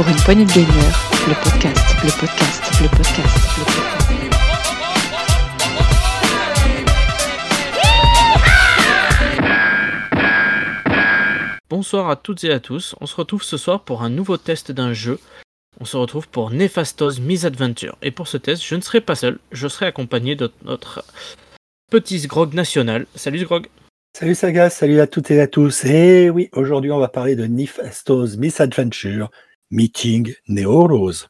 pour une poignée de gamer, le podcast, le podcast, le podcast, le podcast. Bonsoir à toutes et à tous, on se retrouve ce soir pour un nouveau test d'un jeu. On se retrouve pour Nefastos Misadventure. Et pour ce test, je ne serai pas seul, je serai accompagné de notre petit Sgrog national. Salut Sgrog Salut Saga, salut à toutes et à tous. Et oui, aujourd'hui on va parler de Nefastos Misadventure Meeting Neo Rose.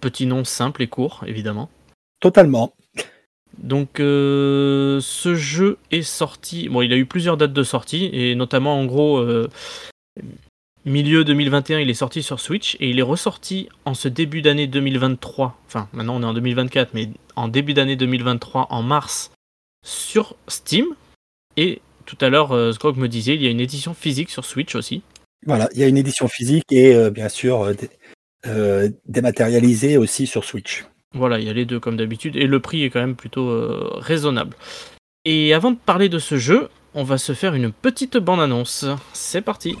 Petit nom simple et court, évidemment. Totalement. Donc euh, ce jeu est sorti, bon il a eu plusieurs dates de sortie, et notamment en gros euh, milieu 2021 il est sorti sur Switch, et il est ressorti en ce début d'année 2023, enfin maintenant on est en 2024, mais en début d'année 2023 en mars sur Steam, et tout à l'heure euh, Sgrog me disait il y a une édition physique sur Switch aussi. Voilà, il y a une édition physique et euh, bien sûr euh, euh, dématérialisée aussi sur Switch. Voilà, il y a les deux comme d'habitude, et le prix est quand même plutôt raisonnable. Et avant de parler de ce jeu, on va se faire une petite bande-annonce. C'est parti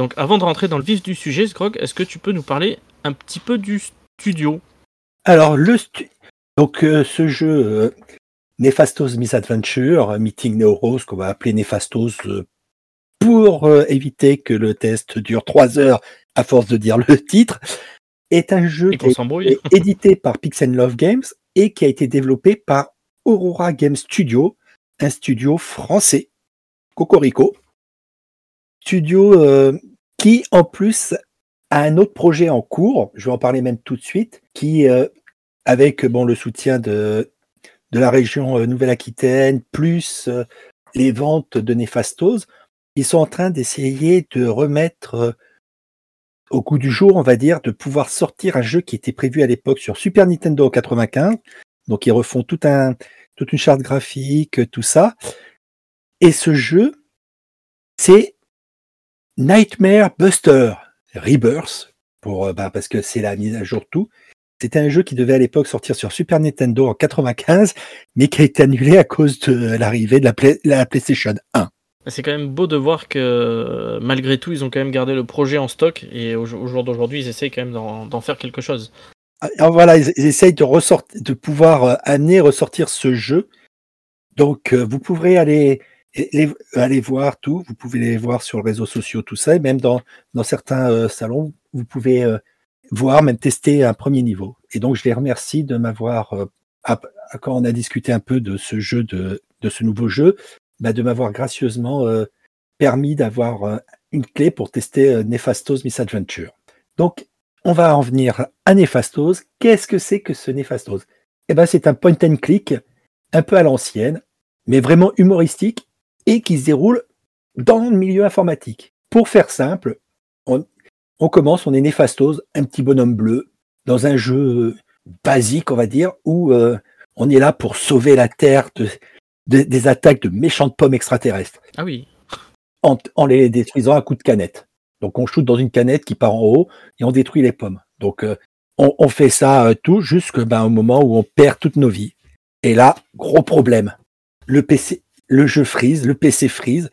Donc, avant de rentrer dans le vif du sujet, Sgrog, est-ce que tu peux nous parler un petit peu du studio? Alors, le stu- donc euh, ce jeu euh, Nefastos Misadventure, euh, Meeting Neo Rose, qu'on va appeler Nefastos euh, pour éviter que le test dure trois heures à force de dire le titre, est un jeu qui été édité par Pixel Love Games et qui a été développé par Aurora Game Studio, un studio français, Cocorico. Studio euh, qui, en plus, a un autre projet en cours, je vais en parler même tout de suite, qui, euh, avec bon, le soutien de, de la région euh, Nouvelle-Aquitaine, plus les ventes de Nefastos, ils sont en train d'essayer de remettre au goût du jour, on va dire, de pouvoir sortir un jeu qui était prévu à l'époque sur Super Nintendo en 95. Donc ils refont tout un, toute une charte graphique, tout ça. Et ce jeu, c'est Nightmare Buster Rebirth, pour, euh, bah, parce que c'est la mise à jour tout. C'était un jeu qui devait à l'époque sortir sur Super Nintendo en 95, mais qui a été annulé à cause de l'arrivée de la, Play- la PlayStation 1. C'est quand même beau de voir que malgré tout, ils ont quand même gardé le projet en stock et au, au jour d'aujourd'hui, ils essayent quand même d'en faire quelque chose. Alors voilà, ils, ils essayent de, ressortir, de pouvoir euh, amener, ressortir ce jeu. Donc, euh, vous pourrez aller, les- aller voir tout. Vous pouvez les voir sur les réseaux sociaux, tout ça. Et même dans, dans certains euh, salons, vous pouvez euh, voir, même tester un premier niveau. Et donc, je les remercie de m'avoir, euh, quand on a discuté un peu de ce jeu, de, de ce nouveau jeu, bah, de m'avoir gracieusement euh, permis d'avoir euh, une clé pour tester euh, Nefastos Misadventure. Donc, on va en venir à Nefastos. Qu'est-ce que c'est que ce Nefastos Eh ben, c'est un point and click un peu à l'ancienne, mais vraiment humoristique et qui se déroule dans le milieu informatique. Pour faire simple, on, on commence, on est Nefastos, un petit bonhomme bleu, dans un jeu euh, basique, on va dire, où euh, on est là pour sauver la Terre de- de- des attaques de méchantes pommes extraterrestres Ah oui, en, en les détruisant à coups de canette. Donc on shoot dans une canette qui part en haut et on détruit les pommes. Donc euh, on, on fait ça euh, tout jusqu'au ben, moment où on perd toutes nos vies. Et là, gros problème. Le PC, le jeu freeze, le PC freeze,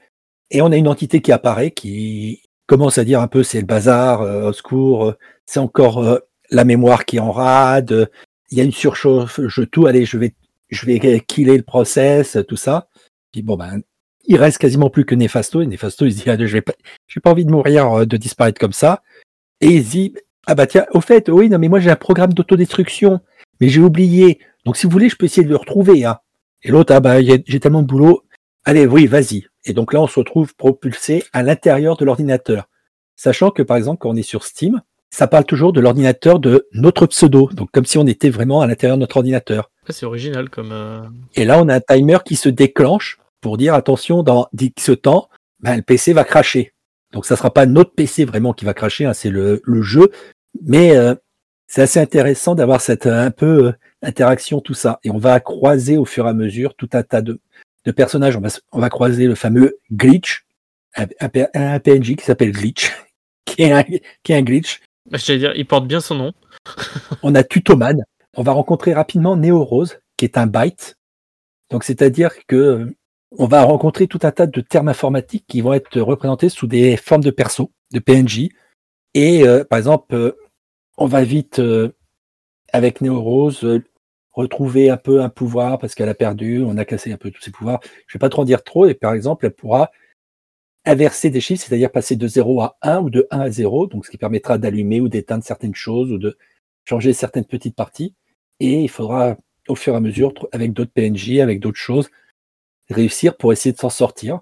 et on a une entité qui apparaît qui commence à dire un peu c'est le bazar, euh, au secours, euh, c'est encore euh, la mémoire qui en rade, il y a une surchauffe, je tout, allez, je vais, je vais killer le process, tout ça. Puis bon ben il reste quasiment plus que Nefasto. Et Nefasto, il se dit, ah, je n'ai pas, pas envie de mourir, de disparaître comme ça. Et il dit, ah bah tiens, au fait, oui, non, mais moi j'ai un programme d'autodestruction, mais j'ai oublié. Donc si vous voulez, je peux essayer de le retrouver. Hein. Et l'autre, ah bah, j'ai tellement de boulot. Allez, oui, vas-y. Et donc là, on se retrouve propulsé à l'intérieur de l'ordinateur. Sachant que, par exemple, quand on est sur Steam, ça parle toujours de l'ordinateur de notre pseudo. Donc comme si on était vraiment à l'intérieur de notre ordinateur. C'est original comme. euh, Et là, on a un timer qui se déclenche pour dire attention, dans X temps, ben, le PC va cracher. Donc ça sera pas notre PC vraiment qui va cracher, hein, c'est le, le jeu. Mais euh, c'est assez intéressant d'avoir cette euh, un peu euh, interaction, tout ça. Et on va croiser au fur et à mesure tout un tas de, de personnages, on va, on va croiser le fameux glitch, un, un- un PNJ qui s'appelle glitch, qui est un, qui est un glitch. Bah, J'allais dire, il porte bien son nom. On a Tutoman. On va rencontrer rapidement Neo Rose, qui est un byte. Donc, c'est-à-dire que euh, on va rencontrer tout un tas de termes informatiques qui vont être représentés sous des formes de perso, de PNJ. Et euh, par exemple, euh, on va vite, euh, avec Neo Rose, retrouver un peu un pouvoir parce qu'elle a perdu, on a cassé un peu tous ses pouvoirs. Je vais pas trop en dire trop. Et par exemple, elle pourra inverser des chiffres, c'est-à-dire passer de 0 à 1 ou de 1 à 0, donc ce qui permettra d'allumer ou d'éteindre certaines choses ou de changer certaines petites parties. Et il faudra, au fur et à mesure, avec d'autres PNJ, avec d'autres choses, réussir pour essayer de s'en sortir,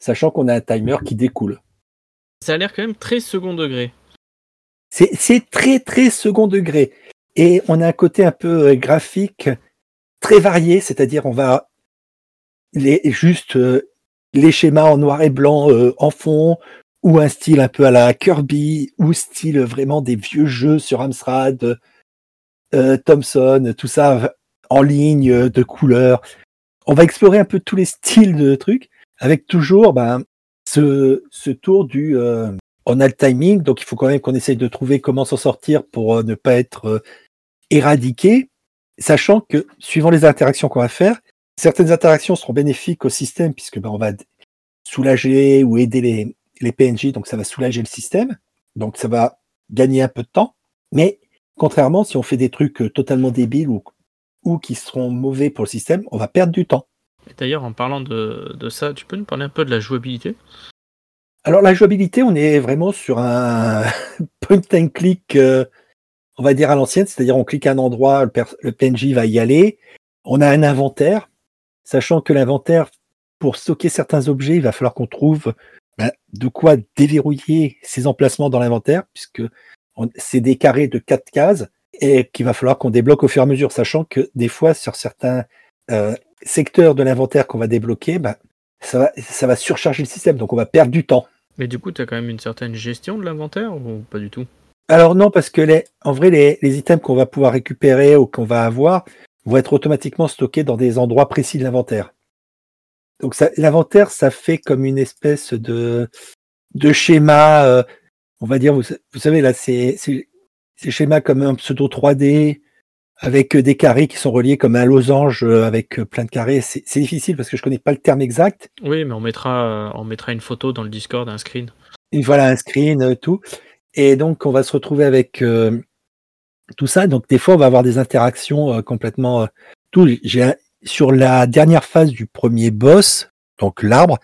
sachant qu'on a un timer qui découle. Ça a l'air quand même très second degré. C'est très très second degré. Et on a un côté un peu euh, graphique très varié, c'est-à-dire on va les, juste euh, les schémas en noir et blanc euh, en fond, ou un style un peu à la Kirby, ou style vraiment des vieux jeux sur Amstrad, euh, Thomson, tout ça en ligne, de couleurs. On va explorer un peu tous les styles de trucs, avec toujours ben, ce, ce tour du on a le timing, donc il faut quand même qu'on essaye de trouver comment s'en sortir pour ne pas être éradiqué, sachant que suivant les interactions qu'on va faire, certaines interactions seront bénéfiques au système puisque ben, on va soulager ou aider les, les PNJ, donc ça va soulager le système, donc ça va gagner un peu de temps. Mais contrairement, si on fait des trucs euh, totalement débiles ou, ou qui seront mauvais pour le système, on va perdre du temps. D'ailleurs, en parlant de, de ça, tu peux nous parler un peu de la jouabilité? Alors la jouabilité, on est vraiment sur un point and click, euh, on va dire à l'ancienne, c'est-à-dire on clique à un endroit, le, PNJ va y aller. On a un inventaire, sachant que l'inventaire, pour stocker certains objets, il va falloir qu'on trouve ben, de quoi déverrouiller ces emplacements dans l'inventaire, puisque c'est des carrés de quatre cases et qu'il va falloir qu'on débloque au fur et à mesure, sachant que des fois sur certains euh, secteurs de l'inventaire qu'on va débloquer, ben, ça va surcharger le système, donc on va perdre du temps. Mais du coup, tu as quand même une certaine gestion de l'inventaire ou pas du tout? Alors non, parce que les, en vrai, les, les items qu'on va pouvoir récupérer ou qu'on va avoir vont être automatiquement stockés dans des endroits précis de l'inventaire. Donc ça- l'inventaire, ça fait comme une espèce de, de schéma, euh, on va dire, vous, sa- vous savez, là, c'est c'est- c'est schéma comme un pseudo 3D avec des carrés qui sont reliés comme un losange euh, avec euh, plein de carrés. C'est difficile parce que je connais pas le terme exact. Oui, mais on mettra, on mettra une photo dans le Discord, un screen. Et voilà un screen, tout. Et donc, on va se retrouver avec euh, tout ça. Donc, des fois, on va avoir des interactions euh, complètement. euh, tout. Sur la dernière phase du premier boss, donc l'arbre,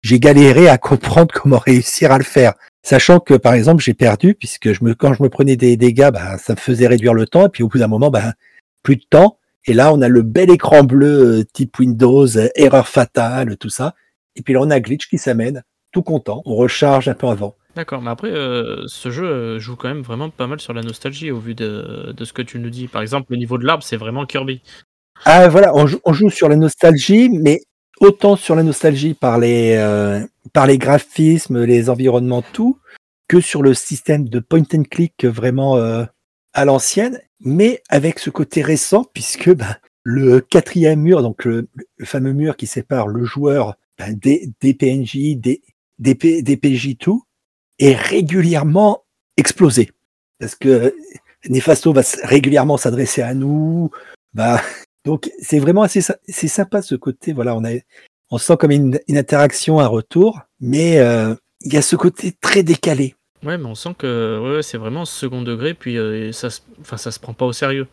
j'ai galéré à comprendre comment réussir à le faire. Sachant que, par exemple, j'ai perdu puisque je me, quand je me prenais des dégâts, bah, ça me faisait réduire le temps. Et puis, au bout d'un moment, bah, plus de temps. Et là, on a le bel écran bleu euh, type Windows, euh, erreur fatale, tout ça. Et puis là, on a Glitch qui s'amène, tout content. On recharge un peu avant. D'accord, mais après, euh, ce jeu euh, joue quand même vraiment pas mal sur la nostalgie au vu de, ce que tu nous dis. Par exemple, le niveau de l'arbre, c'est vraiment Kirby. Ah voilà, on joue, sur la nostalgie, mais autant sur la nostalgie par les, euh, par les graphismes, les environnements, tout, que sur le système de point and click vraiment à l'ancienne, mais avec ce côté récent, puisque ben, le quatrième mur, donc le, fameux mur qui sépare le joueur ben, des, PNJ, des PJ, tout, est régulièrement explosé. Parce que Nefasto va régulièrement s'adresser à nous, va donc c'est vraiment assez c'est sympa ce côté. Voilà, on a on sent comme une, une interaction, un retour, mais euh, il y a ce côté très décalé. Ouais, mais on sent que ouais, c'est vraiment second degré, puis euh, ça, se- enfin, ça se prend pas au sérieux.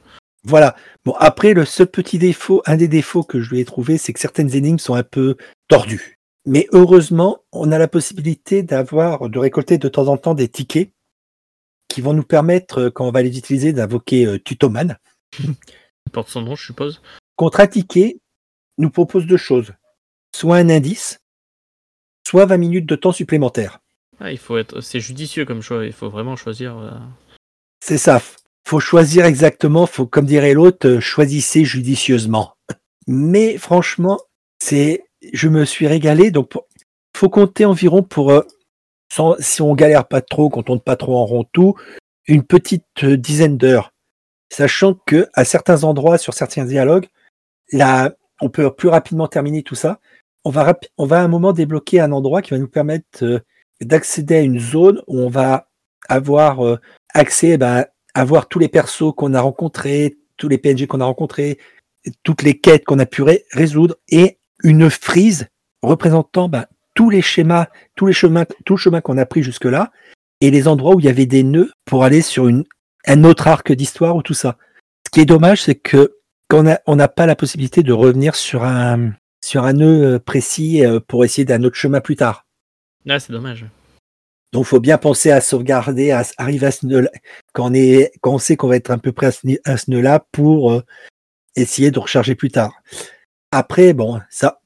Voilà. Bon après le seul petit défaut, un des défauts que je lui ai trouvé, c'est que certaines énigmes sont un peu tordues. Mais heureusement, on a la possibilité d'avoir de récolter de temps en temps des tickets qui vont nous permettre, euh, quand on va les utiliser, d'invoquer euh, Tutoman. Il porte son nom, je suppose. Contre un ticket, nous propose deux choses. Soit un indice, soit 20 minutes de temps supplémentaire. Ah, il faut être, c'est judicieux comme choix. Il faut vraiment choisir. euh, C'est ça. Faut choisir exactement. Faut, comme dirait l'autre, euh, choisissez judicieusement. Mais franchement, c'est, je me suis régalé. Donc, faut compter environ pour, euh, si on galère pas trop, qu'on tourne pas trop en rond tout, une petite euh, dizaine d'heures. Sachant que à certains endroits, sur certains dialogues, là, on peut plus rapidement terminer tout ça. On va, on va à un moment débloquer un endroit qui va nous permettre euh, d'accéder à une zone où on va avoir accès ben, à voir tous les persos qu'on a rencontrés, tous les PNG qu'on a rencontrés, toutes les quêtes qu'on a pu ré- résoudre et une frise représentant ben, tous les schémas, tous les chemins, tout le chemin qu'on a pris jusque-là et les endroits où il y avait des nœuds pour aller sur une, un autre arc d'histoire ou tout ça. Ce qui est dommage, c'est que qu'on a- on n'a pas la possibilité de revenir sur un sur un nœud euh, précis euh, pour essayer d'un autre chemin plus tard. Là, c'est dommage. Donc, faut bien penser à sauvegarder, à arriver à ce nœud quand on est, quand on sait qu'on va être un peu près à ce, à ce nœud-là pour euh, essayer de recharger plus tard. Après, bon, ça,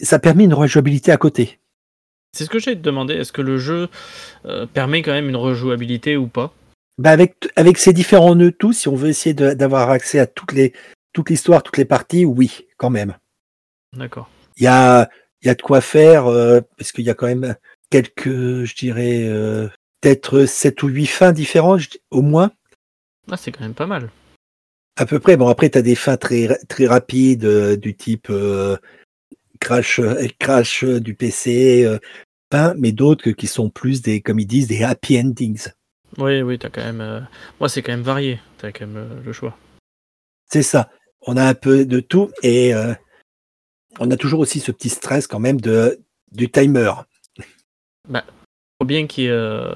ça permet une rejouabilité à côté. C'est ce que j'ai demandé. Est-ce que le jeu euh, permet quand même une rejouabilité ou pas? Bah avec, ces différents nœuds tous, si on veut essayer d'avoir accès à toutes les, toute l'histoire, toutes les parties, oui, quand même. D'accord. Il y a, il y a de quoi faire, euh, parce qu'il y a quand même quelques, je dirais, euh, peut-être sept ou huit fins différentes, au moins. Ah, c'est quand même pas mal. À peu près. Bon, après, tu as des fins très, très rapides, euh, du type euh, crash, euh, crash du PC, euh, fin, mais d'autres qui sont plus des, comme ils disent, des happy endings. Oui, oui, t'as quand même. Moi, c'est quand même varié. T'as quand même le choix. C'est ça. On a un peu de tout et on a toujours aussi ce petit stress quand même de, du timer. Faut bien qu'il y ait.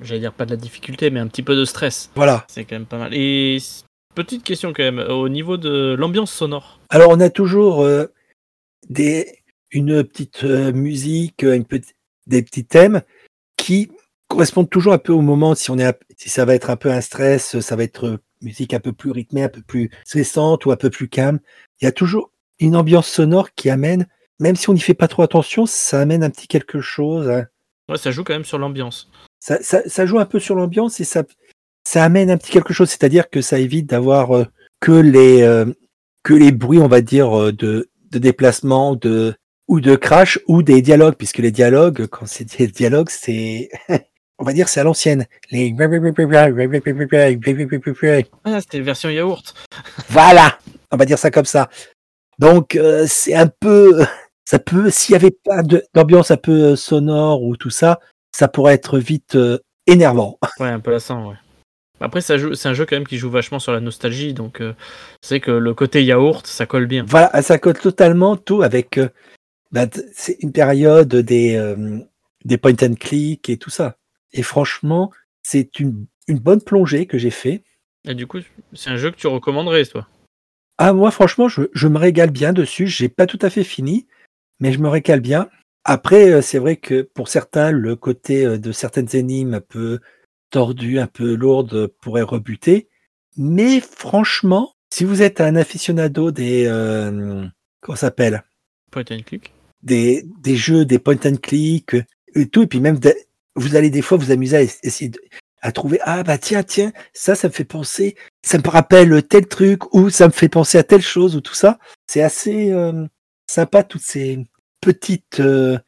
J'allais dire pas de la difficulté, mais un petit peu de stress. Voilà. C'est quand même pas mal. Et petite question quand même, au niveau de l'ambiance sonore. Alors, on a toujours euh, des, une petite euh, musique, une petite, des petits thèmes qui correspondent toujours un peu au moment. Si on est, si ça va être un peu un stress, ça va être euh, musique un peu plus rythmée, un peu plus stressante ou un peu plus calme. Il y a toujours une ambiance sonore qui amène, même si on n'y fait pas trop attention, ça amène un petit quelque chose. hein. Ouais, ça joue quand même sur l'ambiance. Ça, ça, ça joue un peu sur l'ambiance et ça, ça amène un petit quelque chose. C'est-à-dire que ça évite d'avoir euh, que les euh, que les bruits, on va dire, euh, de, de déplacement, de ou de crash ou des dialogues, puisque les dialogues, quand c'est des dialogues, c'est on va dire c'est à l'ancienne. Les Ah, c'était version yaourt. voilà, on va dire ça comme ça. Donc euh, c'est un peu, ça peut, s'il y avait pas d'ambiance un peu sonore ou tout ça, ça pourrait être vite énervant. Ouais, un peu lassant, ouais. Après, c'est un jeu quand même qui joue vachement sur la nostalgie, donc euh, c'est que le côté yaourt, ça colle bien. Voilà, ça colle totalement tout avec. euh, bah, c'est une période des euh, des point and click et tout ça. Et franchement, c'est une une bonne plongée que j'ai fait. Et du coup, c'est un jeu que tu recommanderais, toi? Ah moi franchement, je, je me régale bien dessus. J'ai pas tout à fait fini, mais je me régale bien. Après, euh, c'est vrai que pour certains, le côté de certaines énigmes un peu tordues, un peu lourdes, euh, pourrait rebuter. Mais franchement, si vous êtes un aficionado des euh, comment ça s'appelle? Point and click. des, des jeux, des point and click euh, et tout, et puis même de- vous allez des fois vous amuser à es- essayer de, à trouver ah bah tiens tiens ça ça me fait penser, ça me rappelle tel truc ou ça me fait penser à telle chose ou tout ça. C'est assez euh, sympa toutes ces petites euh,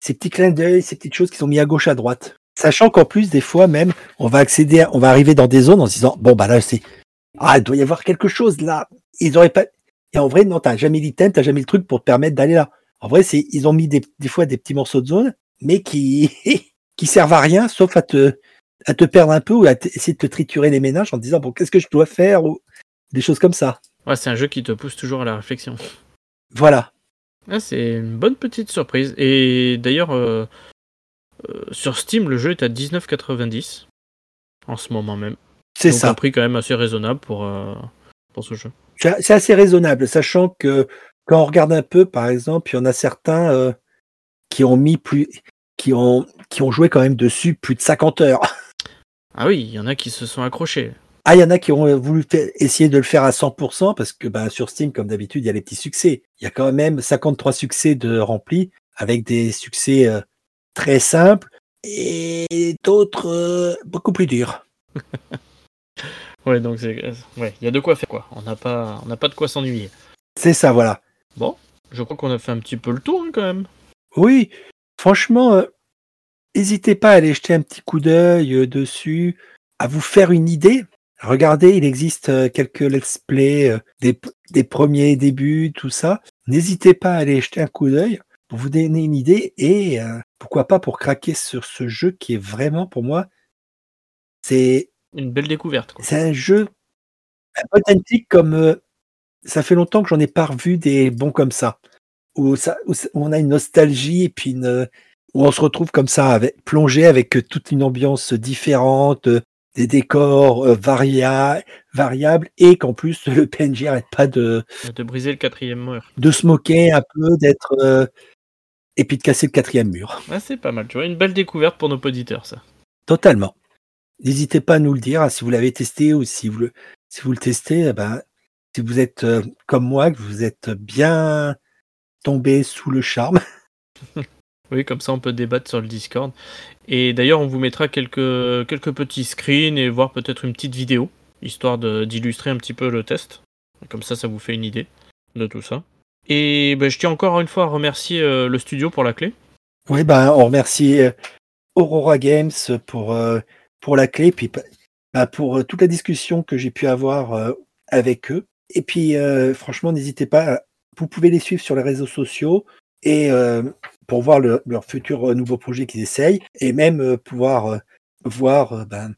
ces petits clins d'œil, ces petites choses qui sont mis à gauche à droite. Sachant qu'en plus des fois même on va accéder, à- on va arriver dans des zones en se disant bon bah là c'est ah il doit y avoir quelque chose là. Ils auraient pas et en vrai non t'as jamais l'item, t'as jamais le truc pour te permettre d'aller là. En vrai, c'est ils ont mis des, des fois des petits morceaux de zone, mais qui qui servent à rien, sauf à te à te perdre un peu ou à essayer de te triturer les ménages en te disant bon qu'est-ce que je dois faire ou des choses comme ça. Ouais, c'est un jeu qui te pousse toujours à la réflexion. Voilà. Ah, c'est une bonne petite surprise. Et d'ailleurs, euh, euh, sur Steam, le jeu est à 19,90 en ce moment même. C'est ça. un prix quand même assez raisonnable pour, euh, pour ce jeu. C'est assez raisonnable, sachant que quand on regarde un peu, par exemple, il y en a certains euh, qui ont mis plus, qui ont qui ont joué quand même dessus plus de 50 heures. Ah oui, il y en a qui se sont accrochés. Ah, il y en a qui ont voulu essayer de le faire à 100% parce que ben, sur Steam, comme d'habitude, il y a les petits succès. Il y a quand même 53 succès de remplis avec des succès euh, très simples et d'autres euh, beaucoup plus durs. Ouais, donc c'est, euh, ouais, il y a de quoi faire quoi. On n'a pas, on n'a pas de quoi s'ennuyer. C'est ça, voilà. Bon, je crois qu'on a fait un petit peu le tour hein, quand même. Oui, franchement, euh, n'hésitez pas à aller jeter un petit coup d'œil euh, dessus, à vous faire une idée. regardez, il existe quelques let's play des, des premiers débuts, tout ça. N'hésitez pas à aller jeter un coup d'œil pour vous donner une idée et euh, pourquoi pas pour craquer sur ce jeu qui est vraiment pour moi, c'est Une belle découverte. C'est un jeu authentique comme euh, ça fait longtemps que j'en ai pas revu des bons comme ça où, ça, où on a une nostalgie et puis une, où on se retrouve comme ça avec, plongé avec euh, toute une ambiance différente, des décors varia- variables et qu'en plus le PNJ arrête pas de, De briser le quatrième mur. de se moquer un peu, d'être euh, et puis de casser le quatrième mur. Ah, c'est pas mal, tu vois. Une belle découverte pour nos auditeurs, ça. Totalement. N'hésitez pas à nous le dire hein, si vous l'avez testé ou si vous le, si vous le testez. eh ben, si vous êtes euh, comme moi, que vous êtes bien tombé sous le charme. Oui, comme ça on peut débattre sur le Discord. Et d'ailleurs, on vous mettra quelques, quelques petits screens et voir peut-être une petite vidéo, histoire d'illustrer un petit peu le test. Comme ça, ça vous fait une idée de tout ça. Et ben, je tiens encore une fois à remercier euh, le studio pour la clé. Oui, ben, on remercie euh, Aurora Games pour, euh, pour la clé, puis bah, pour toute la discussion que j'ai pu avoir avec eux. Et puis, franchement, n'hésitez pas, vous pouvez les suivre sur les réseaux sociaux et pour voir le- leur futur euh, nouveau projet qu'ils essayent, et même pouvoir voir ben,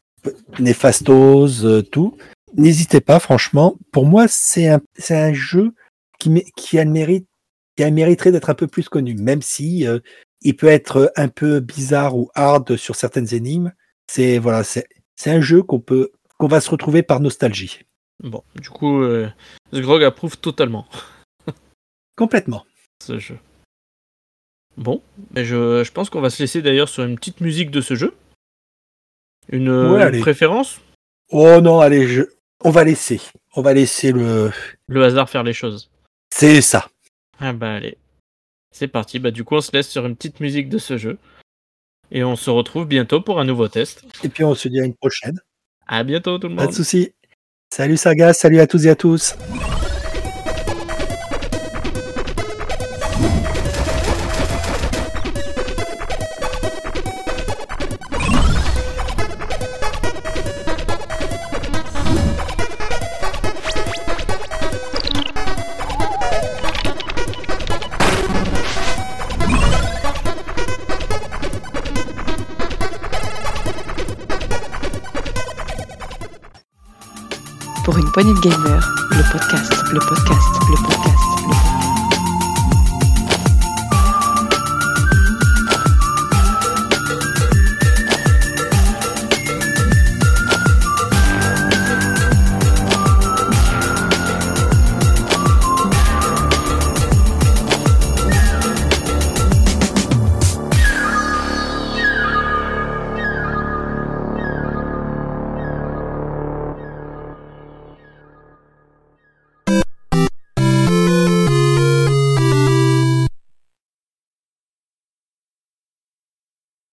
Nefastos, tout. N'hésitez pas, franchement. Pour moi, c'est un, un jeu qui, qui a le mérite, qui a mériterait d'être un peu plus connu, même si euh, il peut être un peu bizarre ou hard sur certaines énigmes. C'est voilà, c'est un jeu qu'on peut qu'on va se retrouver par nostalgie. Bon, du coup, euh, Sgrog approuve totalement Complètement. ce jeu. Bon, je, je pense qu'on va se laisser d'ailleurs sur une petite musique de ce jeu. Une, euh, Ouais, une allez. préférence? Oh non, allez, je, on va laisser, on va laisser le. Le hasard faire les choses. C'est ça. Ah bah allez. C'est parti, bah du coup on se laisse sur une petite musique de ce jeu. Et on se retrouve bientôt pour un nouveau test. Et puis on se dit à une prochaine. À bientôt tout le Pas de monde. souci. Salut Saga, salut à tous et à tous. Poignée de gamer, le podcast, le podcast, le podcast, le podcast.